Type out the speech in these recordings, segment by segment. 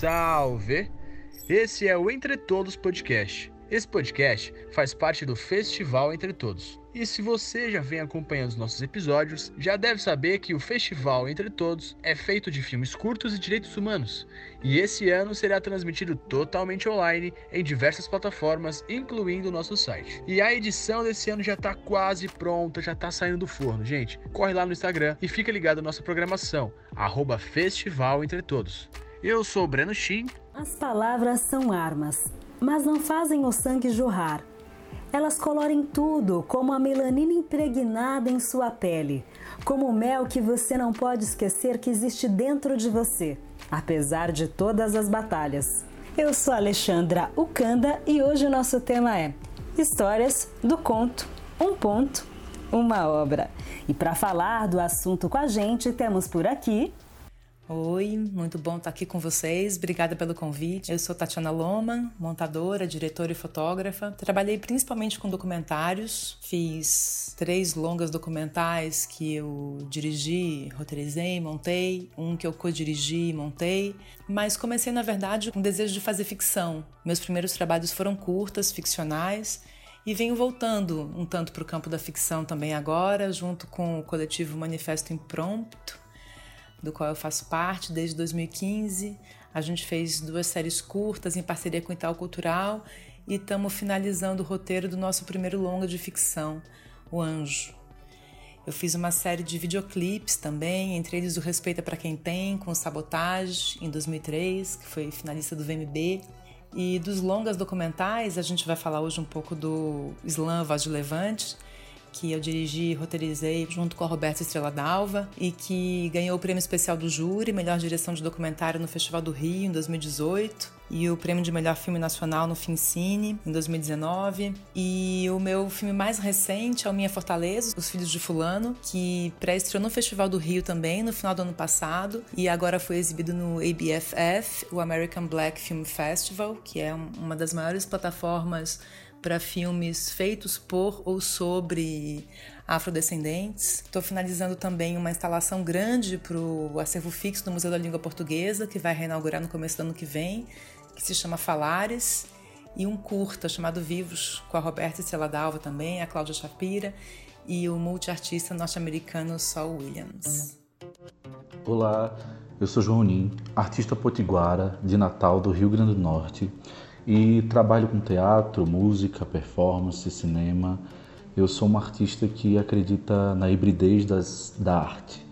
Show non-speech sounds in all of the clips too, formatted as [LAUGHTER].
salve! Esse é o Entre Todos Podcast. Esse podcast faz parte do Festival Entre Todos. E se você já vem acompanhando os nossos episódios, já deve saber que o Festival Entre Todos é feito de filmes curtos e direitos humanos. E esse ano será transmitido totalmente online em diversas plataformas, incluindo o nosso site. E a edição desse ano já está quase pronta, já está saindo do forno. Gente, corre lá no Instagram e fica ligado na nossa programação, arroba Festival Entre Todos. Eu sou Breno Shin. As palavras são armas mas não fazem o sangue jorrar. Elas colorem tudo, como a melanina impregnada em sua pele, como o mel que você não pode esquecer que existe dentro de você, apesar de todas as batalhas. Eu sou Alexandra Ucanda e hoje o nosso tema é Histórias do Conto, um ponto, uma obra. E para falar do assunto com a gente, temos por aqui Oi, muito bom estar aqui com vocês. Obrigada pelo convite. Eu sou Tatiana Loma, montadora, diretora e fotógrafa. Trabalhei principalmente com documentários. Fiz três longas documentais que eu dirigi, roteirizei, montei, um que eu co-dirigi e montei. Mas comecei, na verdade, com o desejo de fazer ficção. Meus primeiros trabalhos foram curtas, ficcionais. E venho voltando um tanto para o campo da ficção também agora, junto com o coletivo Manifesto Imprompto, do qual eu faço parte desde 2015. A gente fez duas séries curtas em parceria com o Itaú Cultural e estamos finalizando o roteiro do nosso primeiro longa de ficção, O Anjo. Eu fiz uma série de videoclipes também, entre eles o Respeita para Quem Tem, com Sabotage, em 2003, que foi finalista do VMB. E dos longas documentais, a gente vai falar hoje um pouco do Slam Voz de Levante, que eu dirigi e roteirizei junto com a Roberta Estrela Dalva e que ganhou o prêmio especial do júri, melhor direção de documentário no Festival do Rio em 2018 e o prêmio de melhor filme nacional no Fincine em 2019. E o meu filme mais recente é o Minha Fortaleza, Os Filhos de Fulano, que pré-estreou no Festival do Rio também no final do ano passado e agora foi exibido no ABFF, o American Black Film Festival, que é uma das maiores plataformas para filmes feitos por ou sobre afrodescendentes. Estou finalizando também uma instalação grande para o acervo fixo do Museu da Língua Portuguesa, que vai reinaugurar no começo do ano que vem, que se chama Falares, e um curta chamado Vivos, com a Roberta Estrela Dalva também, a Cláudia Shapira e o multiartista norte-americano Saul Williams. Olá, eu sou João Nin, artista potiguara de Natal do Rio Grande do Norte e trabalho com teatro, música, performance, cinema. Eu sou uma artista que acredita na hibridez das, da arte,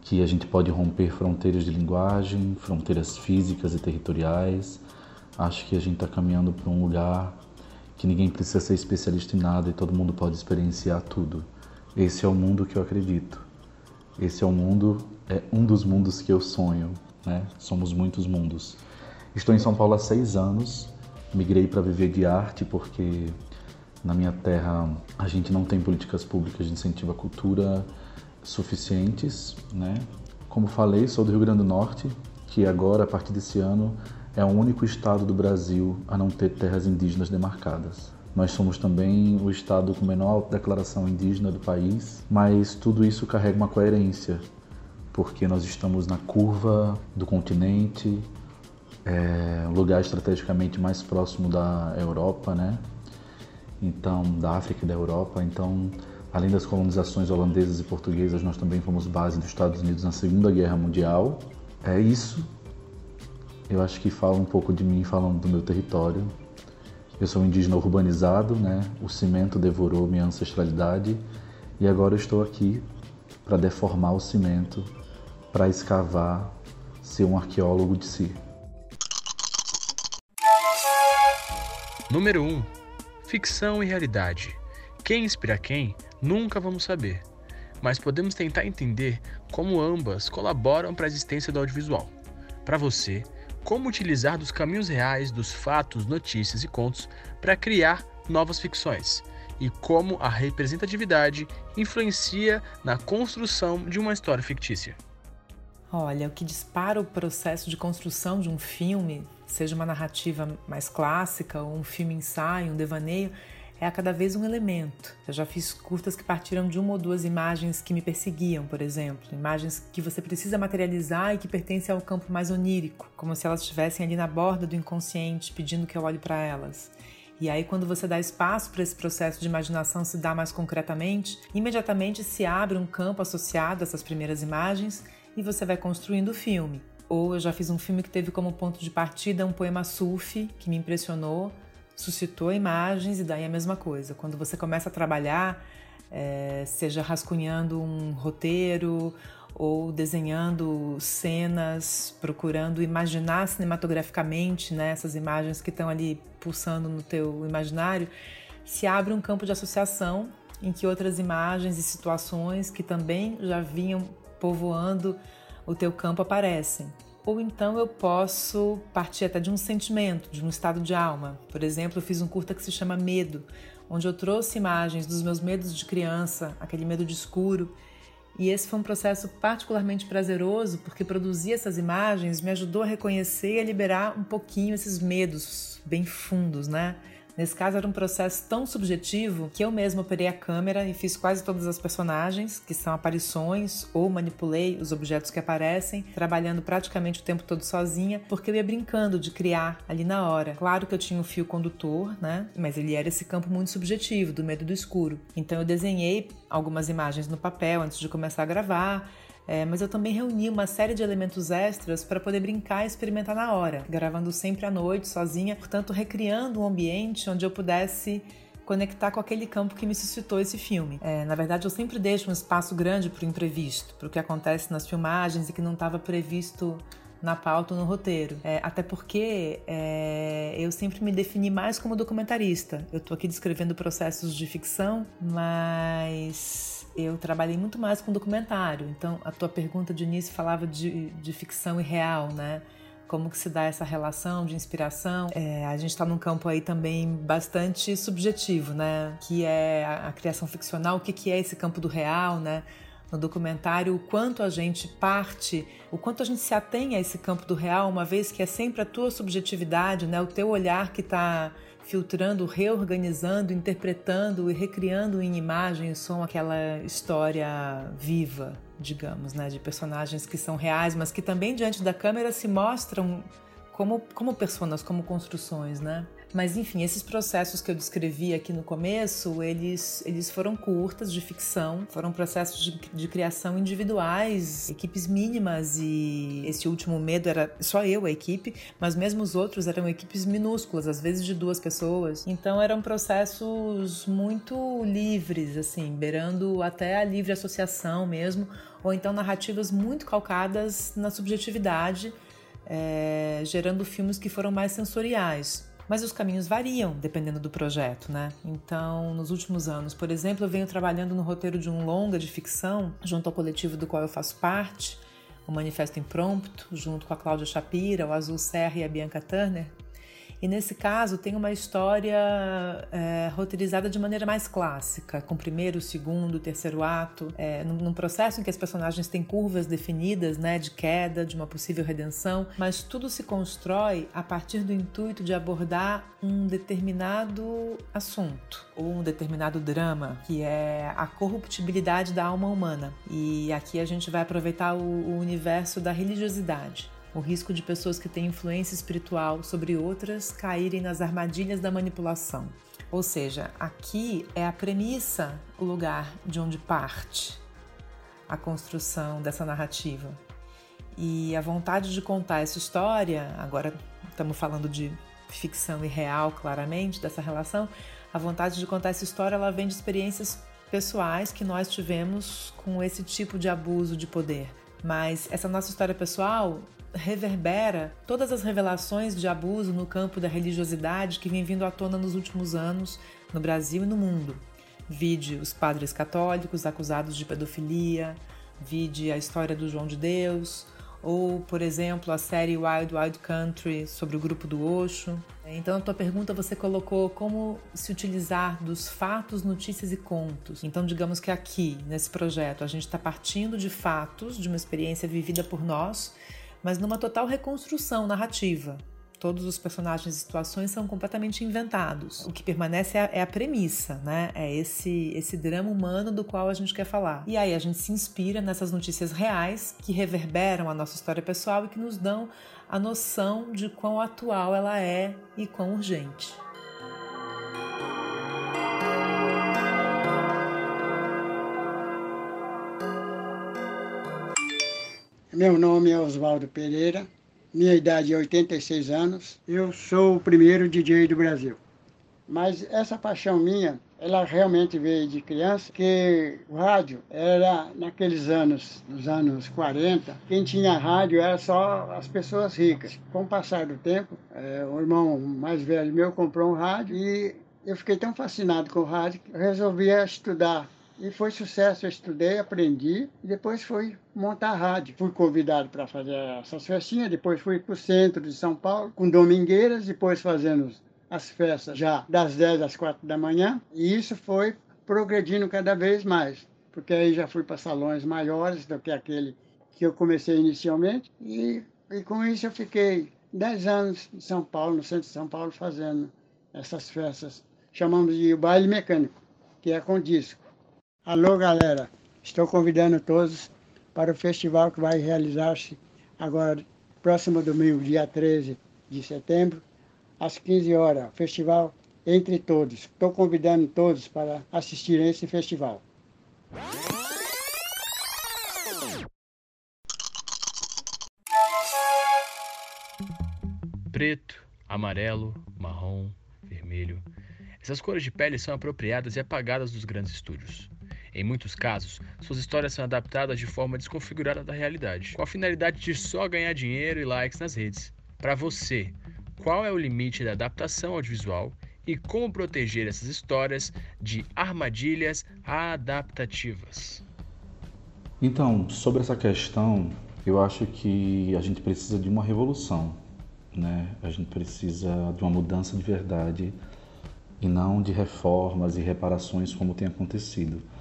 que a gente pode romper fronteiras de linguagem, fronteiras físicas e territoriais. Acho que a gente está caminhando para um lugar que ninguém precisa ser especialista em nada e todo mundo pode experienciar tudo. Esse é o mundo que eu acredito. Esse é o mundo, é um dos mundos que eu sonho, né? Somos muitos mundos. Estou em São Paulo há seis anos. Migrei para viver de arte porque na minha terra a gente não tem políticas públicas de incentivo à cultura suficientes, né? Como falei, sou do Rio Grande do Norte, que agora, a partir desse ano, é o único estado do Brasil a não ter terras indígenas demarcadas. Nós somos também o estado com menor declaração indígena do país, mas tudo isso carrega uma coerência, porque nós estamos na curva do continente, é um lugar estrategicamente mais próximo da Europa, né? Então, da África e da Europa. Então, além das colonizações holandesas e portuguesas, nós também fomos base dos Estados Unidos na Segunda Guerra Mundial. É isso. Eu acho que fala um pouco de mim, falando do meu território. Eu sou um indígena urbanizado, né? O cimento devorou minha ancestralidade e agora eu estou aqui para deformar o cimento, para escavar, ser um arqueólogo de si. Número 1. Ficção e realidade. Quem inspira quem, nunca vamos saber, mas podemos tentar entender como ambas colaboram para a existência do audiovisual. Para você, como utilizar dos caminhos reais dos fatos, notícias e contos para criar novas ficções e como a representatividade influencia na construção de uma história fictícia. Olha, o que dispara o processo de construção de um filme, seja uma narrativa mais clássica ou um filme ensaio, um devaneio, é a cada vez um elemento. Eu já fiz curtas que partiram de uma ou duas imagens que me perseguiam, por exemplo, imagens que você precisa materializar e que pertencem ao campo mais onírico, como se elas estivessem ali na borda do inconsciente pedindo que eu olhe para elas. E aí, quando você dá espaço para esse processo de imaginação se dar mais concretamente, imediatamente se abre um campo associado a essas primeiras imagens e você vai construindo o filme. Ou eu já fiz um filme que teve como ponto de partida um poema sufi que me impressionou, suscitou imagens e daí a mesma coisa. Quando você começa a trabalhar, é, seja rascunhando um roteiro ou desenhando cenas, procurando imaginar cinematograficamente né, essas imagens que estão ali pulsando no teu imaginário, se abre um campo de associação em que outras imagens e situações que também já vinham povoando o teu campo aparecem. Ou então eu posso partir até de um sentimento, de um estado de alma. Por exemplo, eu fiz um curta que se chama Medo, onde eu trouxe imagens dos meus medos de criança, aquele medo de escuro. E esse foi um processo particularmente prazeroso, porque produzir essas imagens me ajudou a reconhecer e a liberar um pouquinho esses medos bem fundos, né? Nesse caso, era um processo tão subjetivo que eu mesma operei a câmera e fiz quase todas as personagens, que são aparições, ou manipulei os objetos que aparecem, trabalhando praticamente o tempo todo sozinha, porque eu ia brincando de criar ali na hora. Claro que eu tinha um fio condutor, né? Mas ele era esse campo muito subjetivo, do medo do escuro. Então eu desenhei algumas imagens no papel antes de começar a gravar é, mas eu também reuni uma série de elementos extras para poder brincar e experimentar na hora, gravando sempre à noite, sozinha, portanto, recriando um ambiente onde eu pudesse conectar com aquele campo que me suscitou esse filme. É, na verdade, eu sempre deixo um espaço grande para o imprevisto, para o que acontece nas filmagens e que não estava previsto na pauta ou no roteiro. É, até porque é, eu sempre me defini mais como documentarista. Eu estou aqui descrevendo processos de ficção, mas eu trabalhei muito mais com documentário. Então, a tua pergunta de início falava de, de ficção e real, né? Como que se dá essa relação de inspiração? É, a gente está num campo aí também bastante subjetivo, né? Que é a, a criação ficcional. O que, que é esse campo do real, né? no documentário o quanto a gente parte, o quanto a gente se atém a esse campo do real, uma vez que é sempre a tua subjetividade, né, o teu olhar que está filtrando, reorganizando, interpretando e recriando em imagem e som aquela história viva, digamos, né, de personagens que são reais, mas que também diante da câmera se mostram como, como personas, como construções, né? Mas enfim, esses processos que eu descrevi aqui no começo, eles, eles foram curtas de ficção, foram processos de, de criação individuais, equipes mínimas e esse último medo era só eu, a equipe, mas mesmo os outros eram equipes minúsculas, às vezes de duas pessoas. Então eram processos muito livres, assim, beirando até a livre associação mesmo, ou então narrativas muito calcadas na subjetividade. É, gerando filmes que foram mais sensoriais. Mas os caminhos variam dependendo do projeto, né? Então, nos últimos anos, por exemplo, eu venho trabalhando no roteiro de um longa de ficção, junto ao coletivo do qual eu faço parte, o Manifesto Imprompto, junto com a Cláudia Shapira, o Azul Serra e a Bianca Turner, e nesse caso tem uma história é, roteirizada de maneira mais clássica, com primeiro, segundo, terceiro ato, é, num, num, processo em que as personagens têm curvas definidas, né, de queda, de uma possível redenção, mas tudo se constrói a partir do intuito de abordar um determinado assunto ou um determinado drama, que é a corruptibilidade da alma humana. E aqui a gente vai aproveitar o, o universo da religiosidade o risco de pessoas que têm influência espiritual sobre outras caírem nas armadilhas da manipulação. Ou seja, aqui é a premissa, o lugar de onde parte a construção dessa narrativa. E a vontade de contar essa história, agora estamos falando de ficção e real, claramente, dessa relação, a vontade de contar essa história ela vem de experiências pessoais que nós tivemos com esse tipo de abuso de poder. Mas essa nossa história pessoal reverbera todas as revelações de abuso no campo da religiosidade que vem vindo à tona nos últimos anos no Brasil e no mundo. Vide os padres católicos acusados de pedofilia, vide a história do João de Deus, ou, por exemplo, a série Wild Wild Country sobre o grupo do Osho. Então, a tua pergunta você colocou como se utilizar dos fatos, notícias e contos. Então, digamos que aqui, nesse projeto, a gente está partindo de fatos, de uma experiência vivida por nós, mas numa total reconstrução narrativa. Todos os personagens e situações são completamente inventados. O que permanece é a, é a, premissa, né? É esse, esse drama humano do qual a gente quer falar. E aí a gente se inspira nessas notícias reais que reverberam a nossa história pessoal e que nos dão a noção de quão atual ela é e quão urgente. Meu nome é Oswaldo Pereira, minha idade é 86 anos, eu sou o primeiro DJ do Brasil. Mas essa paixão minha, ela realmente veio de criança, que o rádio era naqueles anos, nos anos 40, quem tinha rádio era só as pessoas ricas. Com o passar do tempo, é, o irmão mais velho meu comprou um rádio e eu fiquei tão fascinado com o rádio que resolvi estudar e foi sucesso. Eu estudei, aprendi e depois fui montar rádio. Fui convidado para fazer essas festinhas, depois fui para o centro de São Paulo com domingueiras, depois fazendo as festas já das 10 às 4 da manhã. E isso foi progredindo cada vez mais, porque aí já fui para salões maiores do que aquele que eu comecei inicialmente. E, e com isso eu fiquei 10 anos em São Paulo, no centro de São Paulo, fazendo essas festas. Chamamos de baile mecânico, que é com disco. Alô, galera. Estou convidando todos para o festival que vai realizar-se agora, próximo domingo, dia 13 de setembro, às 15 horas. Festival Entre Todos. Estou convidando todos para assistir a esse festival. Preto, amarelo, marrom, vermelho. Essas cores de pele são apropriadas e apagadas dos grandes estúdios. Em muitos casos, suas histórias são adaptadas de forma desconfigurada da realidade, com a finalidade de só ganhar dinheiro e likes nas redes. Para você, qual é o limite da adaptação audiovisual e como proteger essas histórias de armadilhas adaptativas? Então, sobre essa questão, eu acho que a gente precisa de uma revolução, né? A gente precisa de uma mudança de verdade e não de reformas e reparações como tem acontecido.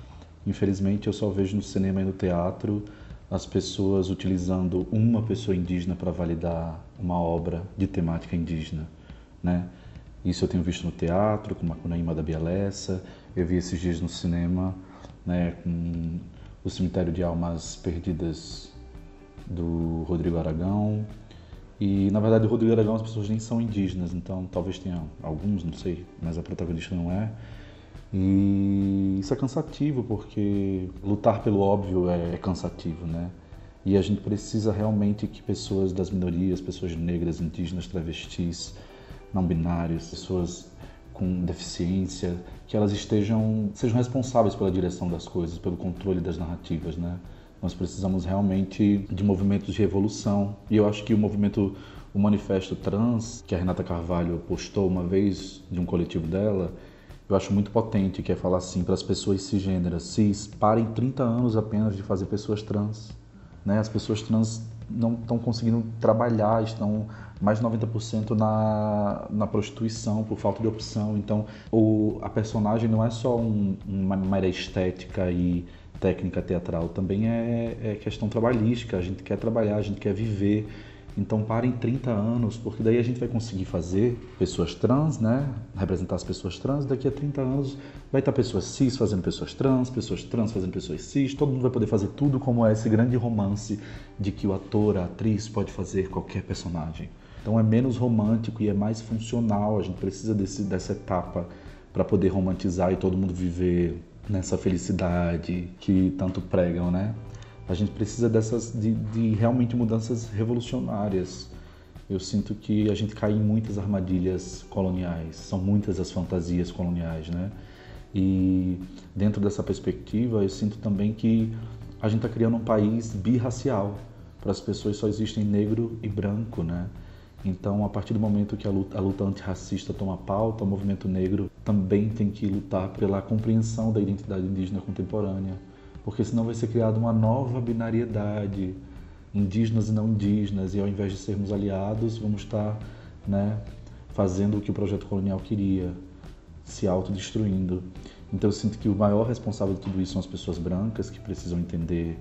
Infelizmente, eu só vejo no cinema e no teatro as pessoas utilizando uma pessoa indígena para validar uma obra de temática indígena, né? Isso eu tenho visto no teatro, com Macunaíma da Bialessa, eu vi esses dias no cinema, né, com o Cemitério de Almas Perdidas do Rodrigo Aragão. E, na verdade, o Rodrigo Aragão as pessoas nem são indígenas, então talvez tenha alguns, não sei, mas a protagonista não é. E isso é cansativo, porque lutar pelo óbvio é, é cansativo, né? E a gente precisa realmente que pessoas das minorias, pessoas negras, indígenas, travestis, não binários, pessoas com deficiência, que elas estejam sejam responsáveis pela direção das coisas, pelo controle das narrativas, né? Nós precisamos realmente de movimentos de revolução. E eu acho que o movimento o manifesto trans que a Renata Carvalho postou uma vez de um coletivo dela, eu acho muito potente, que é falar assim para as pessoas cisgêneras, cis, parem 30 anos apenas de fazer pessoas trans. Né? As pessoas trans não estão conseguindo trabalhar, estão mais de 90% na, na prostituição por falta de opção. Então, o, a personagem não é só um, uma mera estética e técnica teatral, também é, é questão trabalhística. A gente quer trabalhar, a gente quer viver, então parem 30 anos, porque daí a gente vai conseguir fazer pessoas trans, né? Representar as pessoas trans, daqui a 30 anos vai estar pessoas cis fazendo pessoas trans, pessoas trans fazendo pessoas cis, todo mundo vai poder fazer tudo como é esse grande romance de que o ator, a atriz pode fazer qualquer personagem. Então é menos romântico e é mais funcional, a gente precisa desse, dessa etapa para poder romantizar e todo mundo viver nessa felicidade que tanto pregam, né? A gente precisa dessas de, de realmente mudanças revolucionárias. Eu sinto que a gente cai em muitas armadilhas coloniais, são muitas as fantasias coloniais, né? E dentro dessa perspectiva, eu sinto também que a gente está criando um país birracial. Para as pessoas só existem negro e branco, né? Então, a partir do momento que a luta, a luta antirracista toma pauta, o movimento negro também tem que lutar pela compreensão da identidade indígena contemporânea porque senão vai ser criada uma nova binariedade, indígenas e não indígenas, e ao invés de sermos aliados, vamos estar né, fazendo o que o projeto colonial queria, se autodestruindo. Então eu sinto que o maior responsável de tudo isso são as pessoas brancas, que precisam entender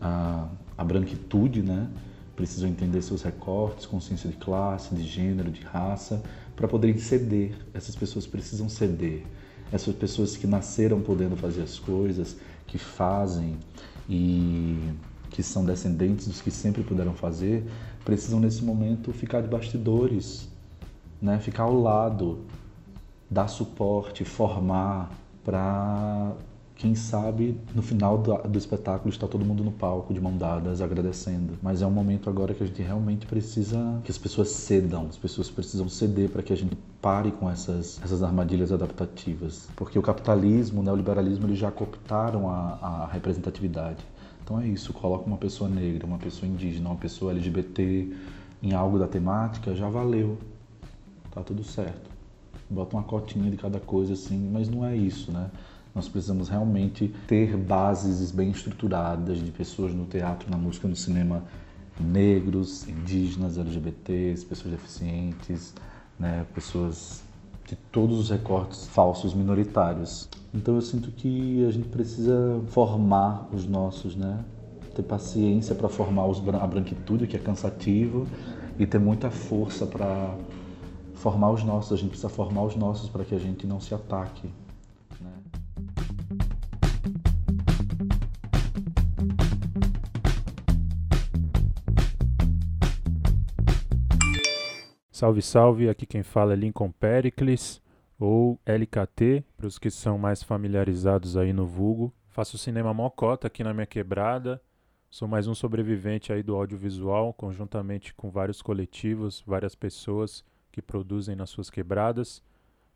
a, a branquitude, né? precisam entender seus recortes, consciência de classe, de gênero, de raça, para poderem ceder. Essas pessoas precisam ceder. Essas pessoas que nasceram podendo fazer as coisas, que fazem e que são descendentes dos que sempre puderam fazer, precisam nesse momento ficar de bastidores, né? ficar ao lado, dar suporte, formar para quem sabe no final do, do, espetáculo está todo mundo no palco de mão dadas agradecendo. Mas é um momento agora que a gente realmente precisa que as pessoas cedam, as pessoas precisam ceder para que a gente pare com essas, essas armadilhas adaptativas. Porque o capitalismo, o neoliberalismo, eles já cooptaram a, a representatividade. Então é isso, coloca uma pessoa negra, uma pessoa indígena, uma pessoa LGBT em algo da temática, já valeu. Tá tudo certo. Bota uma cotinha de cada coisa assim, mas não é isso, né? Nós precisamos realmente ter bases bem estruturadas de pessoas no teatro, na música, no cinema negros, indígenas, LGBTs, pessoas deficientes, né, pessoas de todos os recortes falsos minoritários. Então eu sinto que a gente precisa formar os nossos, né? Ter paciência para formar os, a branquitude, que é cansativo, e ter muita força para formar os nossos. A gente precisa formar os nossos para que a gente não se ataque, Salve, salve! Aqui quem fala é Lincoln Pericles, ou LKT, para os que são mais familiarizados aí no vulgo. Faço cinema mocota aqui na minha quebrada. Sou mais um sobrevivente aí do audiovisual, conjuntamente com vários coletivos, várias pessoas que produzem nas suas quebradas.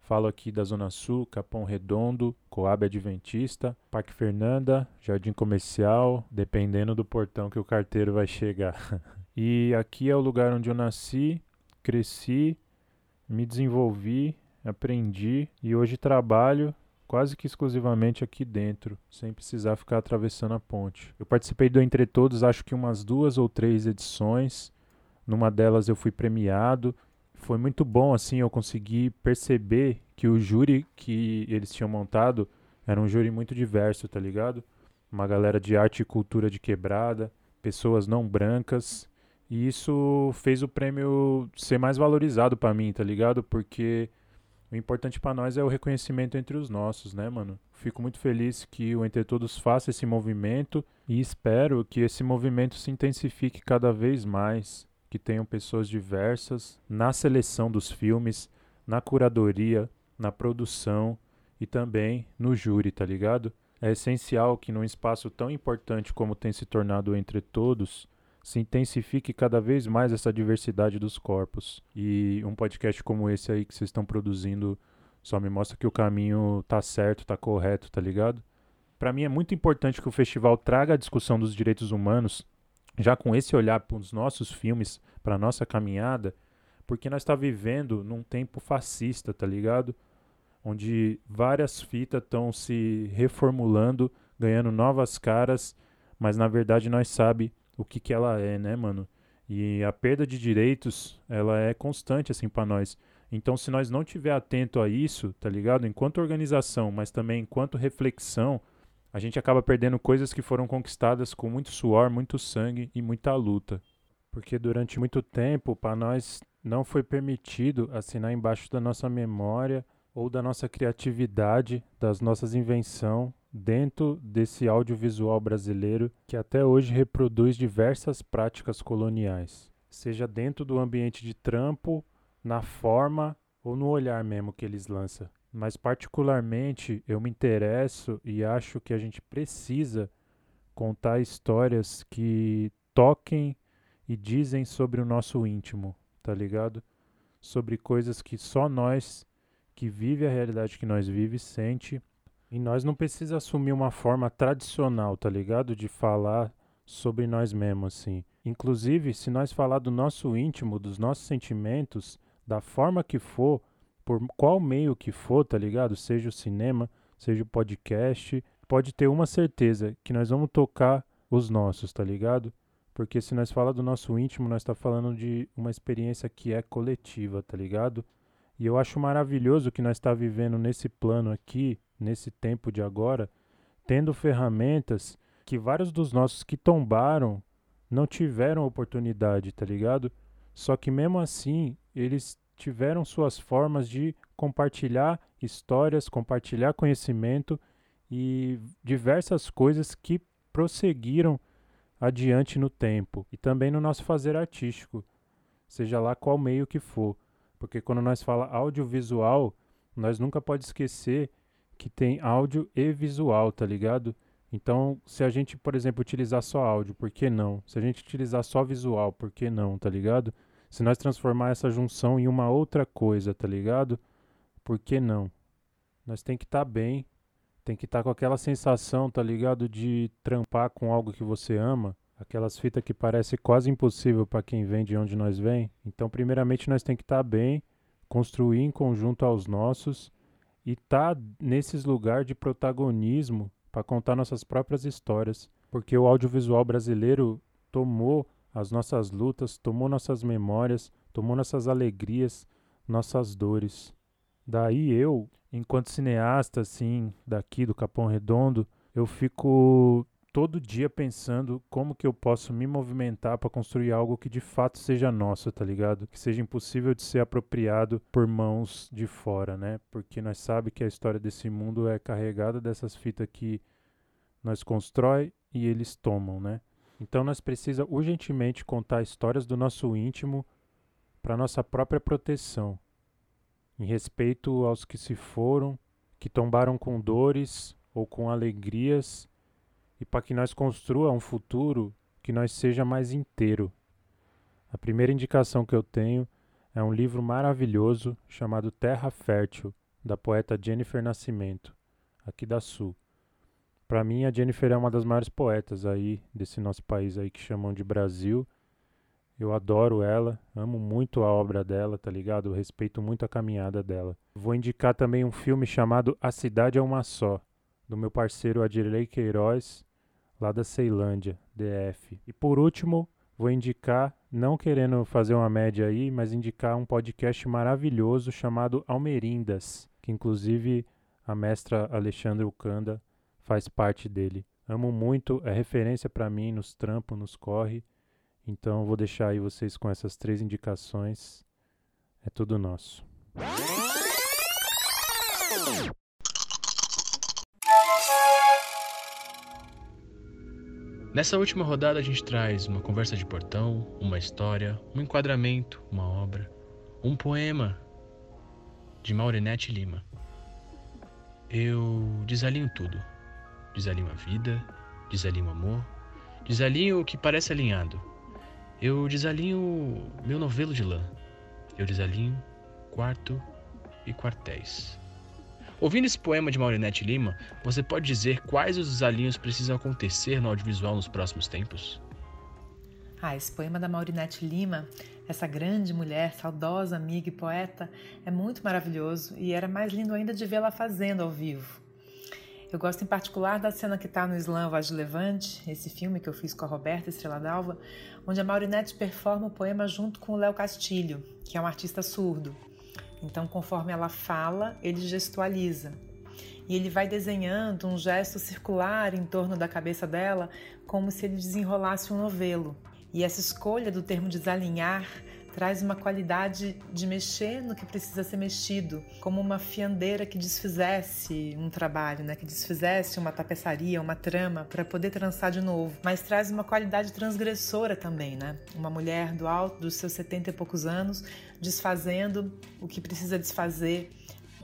Falo aqui da Zona Sul, Capão Redondo, Coab Adventista, Parque Fernanda, Jardim Comercial, dependendo do portão que o carteiro vai chegar. [LAUGHS] e aqui é o lugar onde eu nasci, cresci, me desenvolvi, aprendi e hoje trabalho quase que exclusivamente aqui dentro, sem precisar ficar atravessando a ponte. Eu participei do Entre Todos, acho que umas duas ou três edições. Numa delas eu fui premiado. Foi muito bom assim, eu consegui perceber que o júri que eles tinham montado era um júri muito diverso, tá ligado? Uma galera de arte e cultura de quebrada, pessoas não brancas, e isso fez o prêmio ser mais valorizado para mim, tá ligado? Porque o importante para nós é o reconhecimento entre os nossos, né, mano? Fico muito feliz que o Entre Todos faça esse movimento e espero que esse movimento se intensifique cada vez mais, que tenham pessoas diversas na seleção dos filmes, na curadoria, na produção e também no júri, tá ligado? É essencial que num espaço tão importante como tem se tornado o Entre Todos, se intensifique cada vez mais essa diversidade dos corpos. E um podcast como esse aí que vocês estão produzindo só me mostra que o caminho tá certo, tá correto, tá ligado? Para mim é muito importante que o festival traga a discussão dos direitos humanos, já com esse olhar para os nossos filmes, para nossa caminhada, porque nós está vivendo num tempo fascista, tá ligado? Onde várias fitas estão se reformulando, ganhando novas caras, mas na verdade nós sabe o que, que ela é, né, mano? E a perda de direitos, ela é constante, assim, para nós. Então, se nós não tiver atento a isso, tá ligado? Enquanto organização, mas também enquanto reflexão, a gente acaba perdendo coisas que foram conquistadas com muito suor, muito sangue e muita luta. Porque durante muito tempo, para nós, não foi permitido assinar embaixo da nossa memória ou da nossa criatividade, das nossas invenções, dentro desse audiovisual brasileiro que até hoje reproduz diversas práticas coloniais, seja dentro do ambiente de trampo, na forma ou no olhar mesmo que eles lançam. Mas particularmente eu me interesso e acho que a gente precisa contar histórias que toquem e dizem sobre o nosso íntimo, tá ligado? Sobre coisas que só nós que vive a realidade que nós vive sente e nós não precisa assumir uma forma tradicional, tá ligado? De falar sobre nós mesmos, assim. Inclusive, se nós falar do nosso íntimo, dos nossos sentimentos, da forma que for, por qual meio que for, tá ligado? Seja o cinema, seja o podcast, pode ter uma certeza que nós vamos tocar os nossos, tá ligado? Porque se nós falar do nosso íntimo, nós está falando de uma experiência que é coletiva, tá ligado? E eu acho maravilhoso que nós está vivendo nesse plano aqui, nesse tempo de agora, tendo ferramentas que vários dos nossos que tombaram não tiveram oportunidade, tá ligado? Só que mesmo assim, eles tiveram suas formas de compartilhar histórias, compartilhar conhecimento e diversas coisas que prosseguiram adiante no tempo e também no nosso fazer artístico, seja lá qual meio que for. Porque quando nós fala audiovisual, nós nunca pode esquecer que tem áudio e visual, tá ligado? Então, se a gente, por exemplo, utilizar só áudio, por que não? Se a gente utilizar só visual, por que não, tá ligado? Se nós transformar essa junção em uma outra coisa, tá ligado? Por que não? Nós tem que estar tá bem, tem que estar tá com aquela sensação, tá ligado? De trampar com algo que você ama, aquelas fitas que parece quase impossível para quem vem de onde nós vem. Então, primeiramente, nós tem que estar tá bem, construir em conjunto aos nossos e tá nesses lugares de protagonismo para contar nossas próprias histórias, porque o audiovisual brasileiro tomou as nossas lutas, tomou nossas memórias, tomou nossas alegrias, nossas dores. Daí eu, enquanto cineasta assim, daqui do Capão Redondo, eu fico todo dia pensando como que eu posso me movimentar para construir algo que de fato seja nosso, tá ligado? Que seja impossível de ser apropriado por mãos de fora, né? Porque nós sabe que a história desse mundo é carregada dessas fitas que nós constrói e eles tomam, né? Então nós precisa urgentemente contar histórias do nosso íntimo para nossa própria proteção, em respeito aos que se foram, que tombaram com dores ou com alegrias e para que nós construa um futuro que nós seja mais inteiro. A primeira indicação que eu tenho é um livro maravilhoso chamado Terra Fértil, da poeta Jennifer Nascimento, aqui da Sul. Para mim, a Jennifer é uma das maiores poetas aí desse nosso país aí que chamam de Brasil. Eu adoro ela, amo muito a obra dela, tá ligado? Eu respeito muito a caminhada dela. Vou indicar também um filme chamado A Cidade é Uma Só, do meu parceiro Adirley Queiroz, lá da Ceilândia, DF. E por último, vou indicar, não querendo fazer uma média aí, mas indicar um podcast maravilhoso chamado Almerindas, que inclusive a mestra Alexandra Ucanda faz parte dele. Amo muito, é referência para mim nos trampos, nos corre. Então vou deixar aí vocês com essas três indicações. É tudo nosso. Nessa última rodada a gente traz uma conversa de portão, uma história, um enquadramento, uma obra, um poema de Maurinete Lima. Eu desalinho tudo. Desalinho a vida, desalinho o amor, desalinho o que parece alinhado. Eu desalinho meu novelo de lã. Eu desalinho quarto e quartéis. Ouvindo esse poema de Maurinete Lima, você pode dizer quais os desalinhos precisam acontecer no audiovisual nos próximos tempos? Ah, esse poema da Maurinete Lima, essa grande mulher, saudosa amiga e poeta, é muito maravilhoso e era mais lindo ainda de vê-la fazendo ao vivo. Eu gosto em particular da cena que está no Slam Voz de Levante, esse filme que eu fiz com a Roberta Estrela d'Alva, onde a Maurinete performa o poema junto com o Léo Castilho, que é um artista surdo. Então, conforme ela fala, ele gestualiza. E ele vai desenhando um gesto circular em torno da cabeça dela, como se ele desenrolasse um novelo. E essa escolha do termo desalinhar traz uma qualidade de mexer no que precisa ser mexido, como uma fiandeira que desfizesse um trabalho, né? que desfizesse uma tapeçaria, uma trama para poder trançar de novo, mas traz uma qualidade transgressora também, né? Uma mulher do alto dos seus setenta e poucos anos desfazendo o que precisa desfazer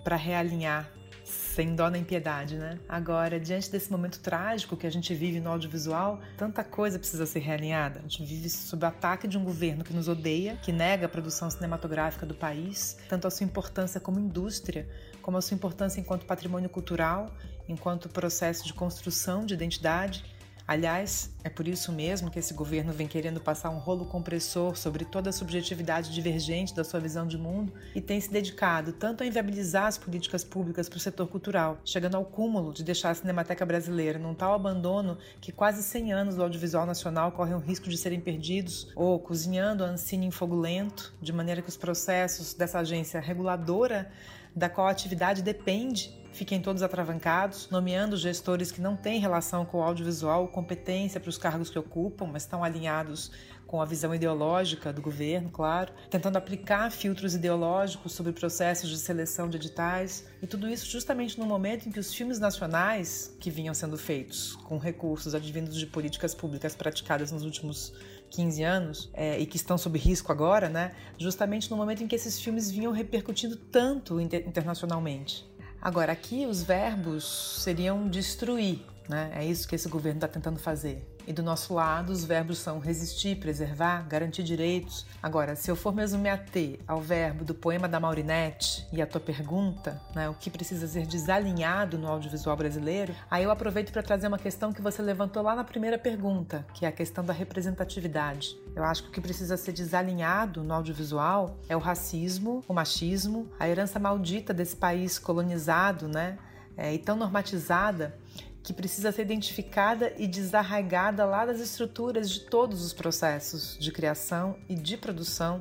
para realinhar sem dó nem piedade, né? Agora, diante desse momento trágico que a gente vive no audiovisual, tanta coisa precisa ser realinhada. A gente vive sob o ataque de um governo que nos odeia, que nega a produção cinematográfica do país, tanto a sua importância como indústria, como a sua importância enquanto patrimônio cultural, enquanto processo de construção de identidade Aliás, é por isso mesmo que esse governo vem querendo passar um rolo compressor sobre toda a subjetividade divergente da sua visão de mundo e tem se dedicado tanto a inviabilizar as políticas públicas para o setor cultural, chegando ao cúmulo de deixar a Cinemateca Brasileira num tal abandono que quase 100 anos do audiovisual nacional correm o risco de serem perdidos, ou cozinhando a Ancine em fogo lento, de maneira que os processos dessa agência reguladora da qual a atividade depende fiquem todos atravancados, nomeando gestores que não têm relação com o audiovisual, competência para os cargos que ocupam, mas estão alinhados com a visão ideológica do governo, claro, tentando aplicar filtros ideológicos sobre processos de seleção de editais, e tudo isso justamente no momento em que os filmes nacionais que vinham sendo feitos com recursos advindos de políticas públicas praticadas nos últimos 15 anos é, e que estão sob risco agora, né? Justamente no momento em que esses filmes vinham repercutindo tanto inter internacionalmente. Agora, aqui os verbos seriam destruir, né? É isso que esse governo está tentando fazer. E do nosso lado, os verbos são resistir, preservar, garantir direitos. Agora, se eu for mesmo me ater ao verbo do poema da Maurinette e a tua pergunta, né, o que precisa ser desalinhado no audiovisual brasileiro, aí eu aproveito para trazer uma questão que você levantou lá na primeira pergunta, que é a questão da representatividade. Eu acho que o que precisa ser desalinhado no audiovisual é o racismo, o machismo, a herança maldita desse país colonizado, né? É, e tão normatizada que precisa ser identificada e desarraigada lá das estruturas de todos os processos de criação e de produção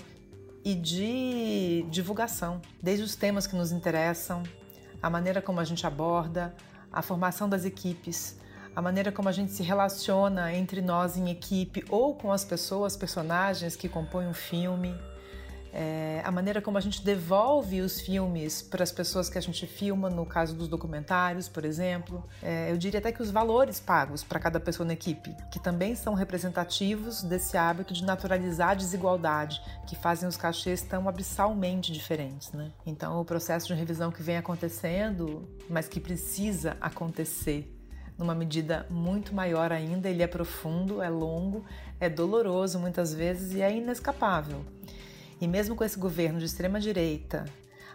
e de divulgação, desde os temas que nos interessam, a maneira como a gente aborda, a formação das equipes, a maneira como a gente se relaciona entre nós em equipe ou com as pessoas, personagens que compõem um filme, é, a maneira como a gente devolve os filmes para as pessoas que a gente filma, no caso dos documentários, por exemplo. É, eu diria até que os valores pagos para cada pessoa na equipe, que também são representativos desse hábito de naturalizar a desigualdade, que fazem os cachês tão abissalmente diferentes. Né? Então, o processo de revisão que vem acontecendo, mas que precisa acontecer numa medida muito maior ainda, ele é profundo, é longo, é doloroso muitas vezes e é inescapável. E mesmo com esse governo de extrema direita,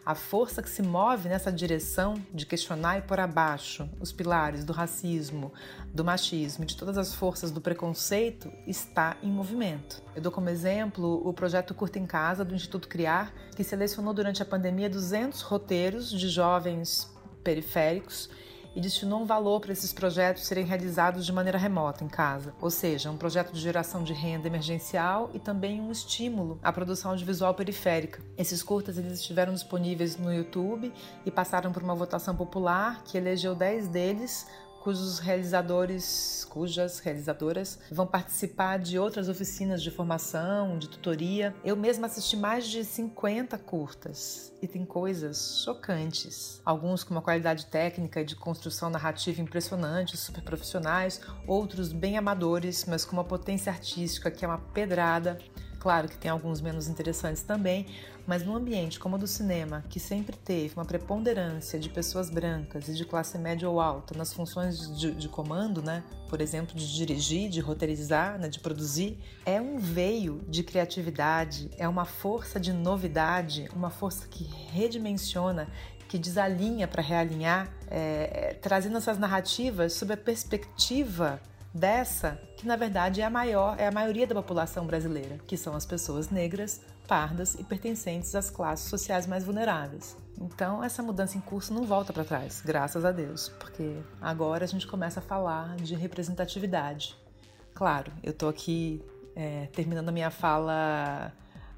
a força que se move nessa direção de questionar e pôr abaixo os pilares do racismo, do machismo de todas as forças do preconceito está em movimento. Eu dou como exemplo o projeto Curta em Casa do Instituto Criar, que selecionou durante a pandemia 200 roteiros de jovens periféricos e destinou um valor para esses projetos serem realizados de maneira remota em casa, ou seja, um projeto de geração de renda emergencial e também um estímulo à produção audiovisual periférica. Esses curtas eles estiveram disponíveis no YouTube e passaram por uma votação popular que elegeu 10 deles cujos realizadores, cujas realizadoras vão participar de outras oficinas de formação, de tutoria. Eu mesma assisti mais de 50 curtas e tem coisas chocantes. Alguns com uma qualidade técnica e de construção narrativa impressionante, super profissionais, outros bem amadores, mas com uma potência artística que é uma pedrada. Claro que tem alguns menos interessantes também, mas num ambiente como o do cinema, que sempre teve uma preponderância de pessoas brancas e de classe média ou alta nas funções de, de comando, né? por exemplo, de dirigir, de roteirizar, né? de produzir, é um veio de criatividade, é uma força de novidade, uma força que redimensiona que desalinha para realinhar, é, é, trazendo essas narrativas sob a perspectiva dessa que na verdade é a maior, é a maioria da população brasileira, que são as pessoas negras, pardas e pertencentes às classes sociais mais vulneráveis. Então, essa mudança em curso não volta para trás, graças a Deus, porque agora a gente começa a falar de representatividade. Claro, eu estou aqui é, terminando a minha fala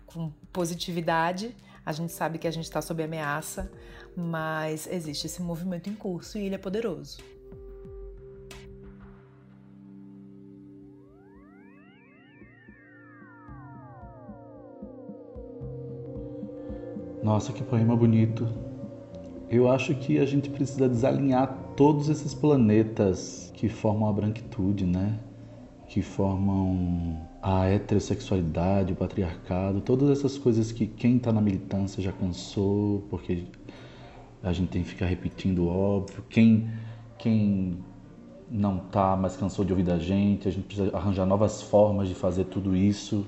com positividade. A gente sabe que a gente está sob ameaça, mas existe esse movimento em curso e ele é poderoso. Nossa, que poema bonito. Eu acho que a gente precisa desalinhar todos esses planetas que formam a branquitude, né? Que formam a heterossexualidade, o patriarcado, todas essas coisas que quem está na militância já cansou, porque a gente tem que ficar repetindo o óbvio. Quem, quem não tá, mas cansou de ouvir da gente, a gente precisa arranjar novas formas de fazer tudo isso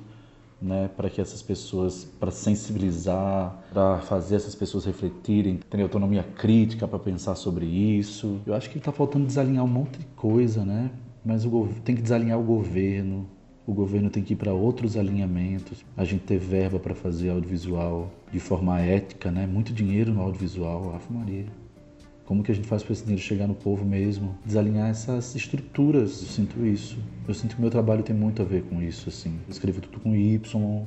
né, para que essas pessoas, para sensibilizar, para fazer essas pessoas refletirem, terem autonomia crítica para pensar sobre isso. Eu acho que está faltando desalinhar um monte de coisa, né? Mas o tem que desalinhar o governo. O governo tem que ir para outros alinhamentos. A gente ter verba para fazer audiovisual de forma ética, né? Muito dinheiro no audiovisual, Ave Maria. Como que a gente faz para esse dinheiro chegar no povo mesmo? Desalinhar essas estruturas, eu sinto isso. Eu sinto que meu trabalho tem muito a ver com isso, assim. Eu escrevo tudo com Y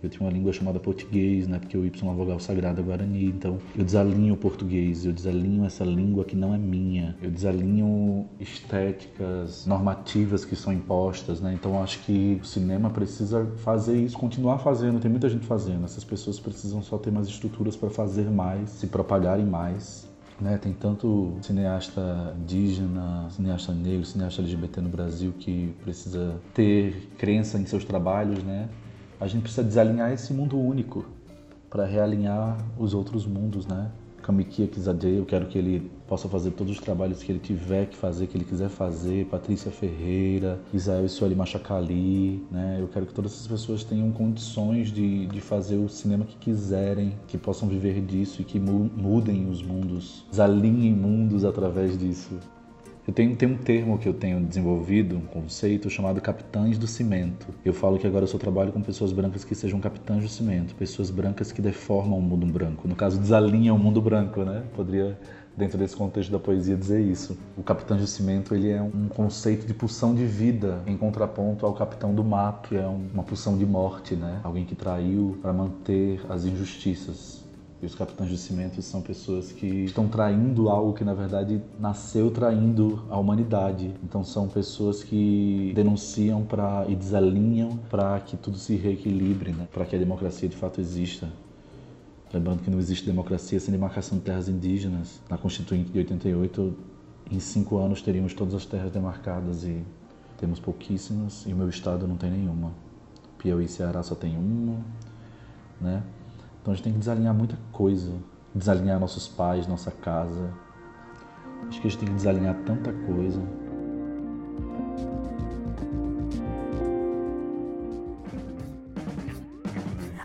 Eu tenho uma língua chamada português, né? Porque o Y é uma vogal sagrada guarani. Então, eu desalinho o português, eu desalinho essa língua que não é minha. Eu desalinho estéticas normativas que são impostas, né? Então, acho que o cinema precisa fazer isso, continuar fazendo. Tem muita gente fazendo. Essas pessoas precisam só ter mais estruturas para fazer mais, se propagarem mais. Né, tem tanto cineasta indígena, cineasta negro, cineasta LGBT no Brasil que precisa ter crença em seus trabalhos, né? A gente precisa desalinhar esse mundo único para realinhar os outros mundos, né? Kamikia Kizadeh, eu quero que ele possa fazer todos os trabalhos que ele tiver que fazer, que ele quiser fazer. Patrícia Ferreira, Isael Sueli Machacali, né? Eu quero que todas essas pessoas tenham condições de, de fazer o cinema que quiserem, que possam viver disso e que mudem os mundos, desalinhem mundos através disso. Eu tenho, tenho um termo que eu tenho desenvolvido, um conceito chamado capitães do cimento. Eu falo que agora eu só trabalho com pessoas brancas que sejam capitães do cimento, pessoas brancas que deformam o mundo branco. No caso, desalinham o mundo branco, né? Poderia dentro desse contexto da poesia dizer isso. O capitão de cimento ele é um conceito de pulsão de vida em contraponto ao capitão do mato, que é uma pulsão de morte, né? Alguém que traiu para manter as injustiças. E os capitães de cimento são pessoas que estão traindo algo que na verdade nasceu traindo a humanidade. Então são pessoas que denunciam para e desalinham para que tudo se reequilibre, né? para que a democracia de fato exista. Lembrando que não existe democracia sem demarcação de terras indígenas. Na Constituinte de 88, em cinco anos teríamos todas as terras demarcadas e temos pouquíssimas e o meu estado não tem nenhuma. Piauí e Ceará só tem uma, né? Então a gente tem que desalinhar muita coisa. Desalinhar nossos pais, nossa casa. Acho que a gente tem que desalinhar tanta coisa.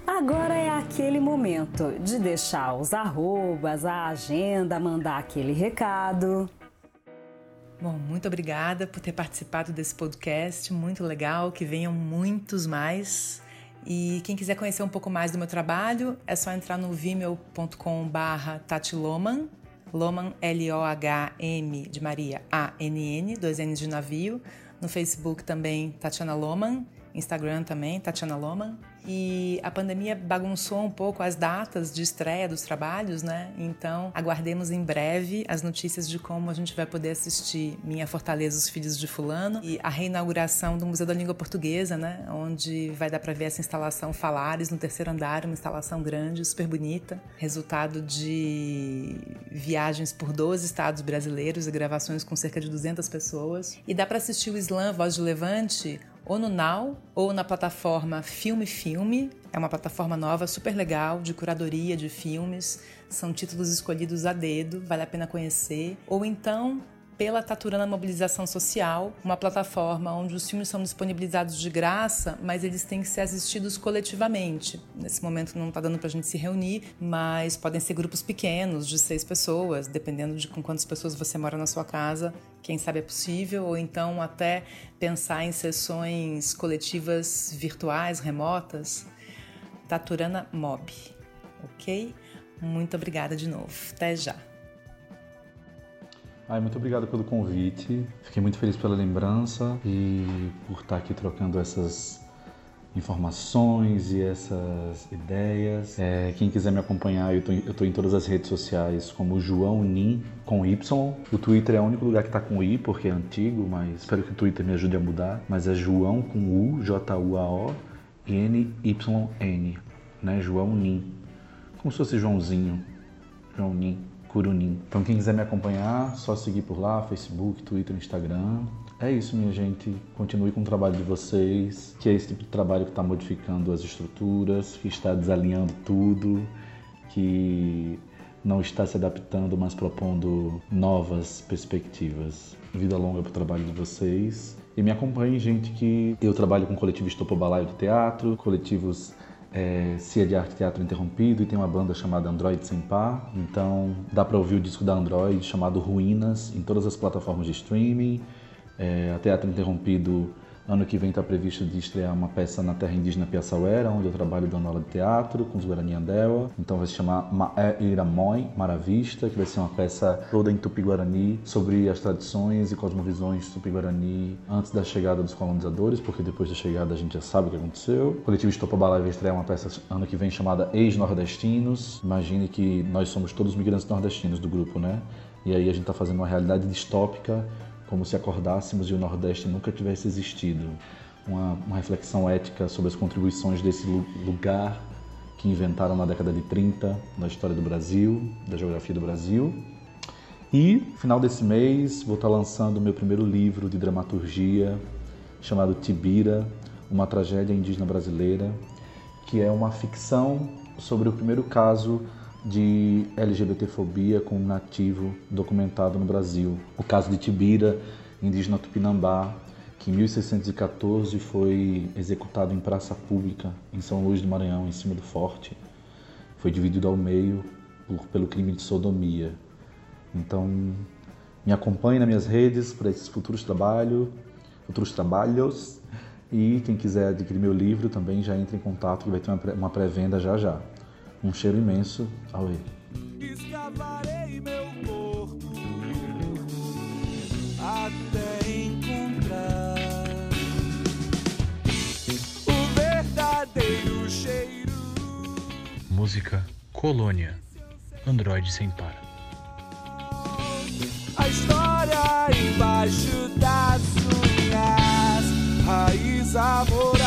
Agora é aquele momento de deixar os arrobas, a agenda, mandar aquele recado. Bom, muito obrigada por ter participado desse podcast, muito legal, que venham muitos mais. E quem quiser conhecer um pouco mais do meu trabalho, é só entrar no vimeo.com barra tatiloman, Loman, L-O-H-M de Maria, A-N-N, dois N's de navio. No Facebook também, Tatiana Loman. Instagram também, Tatiana Loman. E a pandemia bagunçou um pouco as datas de estreia dos trabalhos, né? Então, aguardemos em breve as notícias de como a gente vai poder assistir Minha Fortaleza, Os Filhos de Fulano e a reinauguração do Museu da Língua Portuguesa, né? Onde vai dar para ver essa instalação Falares no terceiro andar, uma instalação grande, super bonita, resultado de viagens por 12 estados brasileiros e gravações com cerca de 200 pessoas. E dá para assistir o Slam Voz de Levante ou no Now ou na plataforma Filme Filme. É uma plataforma nova, super legal, de curadoria de filmes. São títulos escolhidos a dedo, vale a pena conhecer. Ou então pela Taturana Mobilização Social, uma plataforma onde os filmes são disponibilizados de graça, mas eles têm que ser assistidos coletivamente. Nesse momento não está dando para a gente se reunir, mas podem ser grupos pequenos, de seis pessoas, dependendo de com quantas pessoas você mora na sua casa, quem sabe é possível, ou então até pensar em sessões coletivas virtuais, remotas. Taturana Mob, ok? Muito obrigada de novo. Até já! Ai, muito obrigado pelo convite. Fiquei muito feliz pela lembrança e por estar aqui trocando essas informações e essas ideias. É, quem quiser me acompanhar, eu estou em todas as redes sociais como João Nin com Y. O Twitter é o único lugar que está com I porque é antigo, mas espero que o Twitter me ajude a mudar. Mas é João com U, J-U-A-O, N-Y-N, né? João Nin. Como se fosse Joãozinho. João Nin. Curunim. Então quem quiser me acompanhar, só seguir por lá, Facebook, Twitter, Instagram. É isso, minha gente. Continue com o trabalho de vocês, que é esse tipo de trabalho que está modificando as estruturas, que está desalinhando tudo, que não está se adaptando, mas propondo novas perspectivas. Vida longa para o trabalho de vocês. E me acompanhe, gente, que eu trabalho com coletivos Topo Balaio de Teatro, coletivos é, Cia de Arte Teatro Interrompido e tem uma banda chamada Android Sem Par. Então dá para ouvir o disco da Android chamado Ruínas em todas as plataformas de streaming. É, a Teatro Interrompido Ano que vem está previsto de estrear uma peça na terra indígena Piaçauera, onde eu trabalho dando aula de teatro com os Guarani Andewa. Então vai se chamar Maé Iramoi, Maravista, que vai ser uma peça toda em Tupi-Guarani sobre as tradições e cosmovisões Tupi-Guarani antes da chegada dos colonizadores, porque depois da chegada a gente já sabe o que aconteceu. O coletivo Estopabalai vai estrear uma peça ano que vem chamada Ex-Nordestinos. Imagine que nós somos todos migrantes nordestinos do grupo, né? E aí a gente está fazendo uma realidade distópica como se acordássemos e o Nordeste nunca tivesse existido. Uma, uma, reflexão ética sobre as contribuições desse lugar que inventaram na década de 30 na história do Brasil, da geografia do Brasil. E, final desse mês, vou estar lançando o meu primeiro livro de dramaturgia, chamado Tibira, uma tragédia indígena brasileira, que é uma ficção sobre o primeiro caso de LGBTfobia com um nativo documentado no Brasil. O caso de Tibira, indígena tupinambá, que em 1614 foi executado em praça pública em São Luís do Maranhão, em cima do forte. Foi dividido ao meio por, pelo crime de sodomia. Então, me acompanhe nas minhas redes para esses futuros trabalhos, futuros trabalhos. E quem quiser adquirir meu livro também já entre em contato, que vai ter uma pré-venda já já. Um cheiro imenso ao ele. Escavarei meu corpo até encontrar o verdadeiro cheiro. Música Colônia, Android sem par. A história embaixo das unhas, raiz amoral.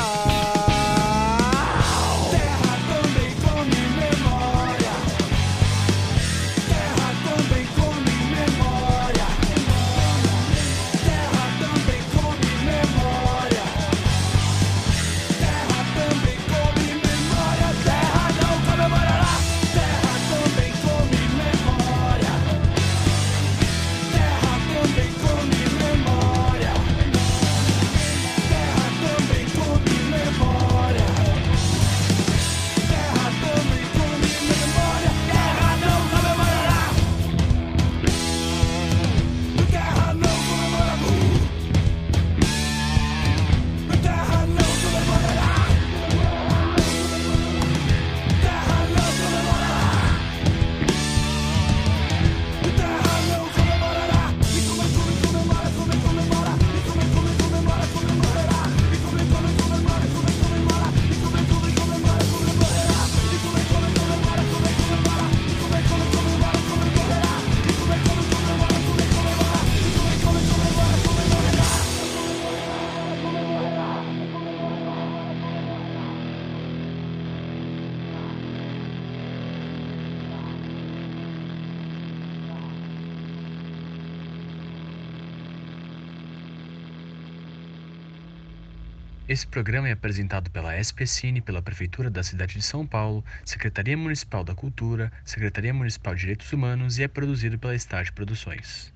Programa é apresentado pela SPCine, pela Prefeitura da cidade de São Paulo, Secretaria Municipal da Cultura, Secretaria Municipal de Direitos Humanos e é produzido pela Estágio Produções.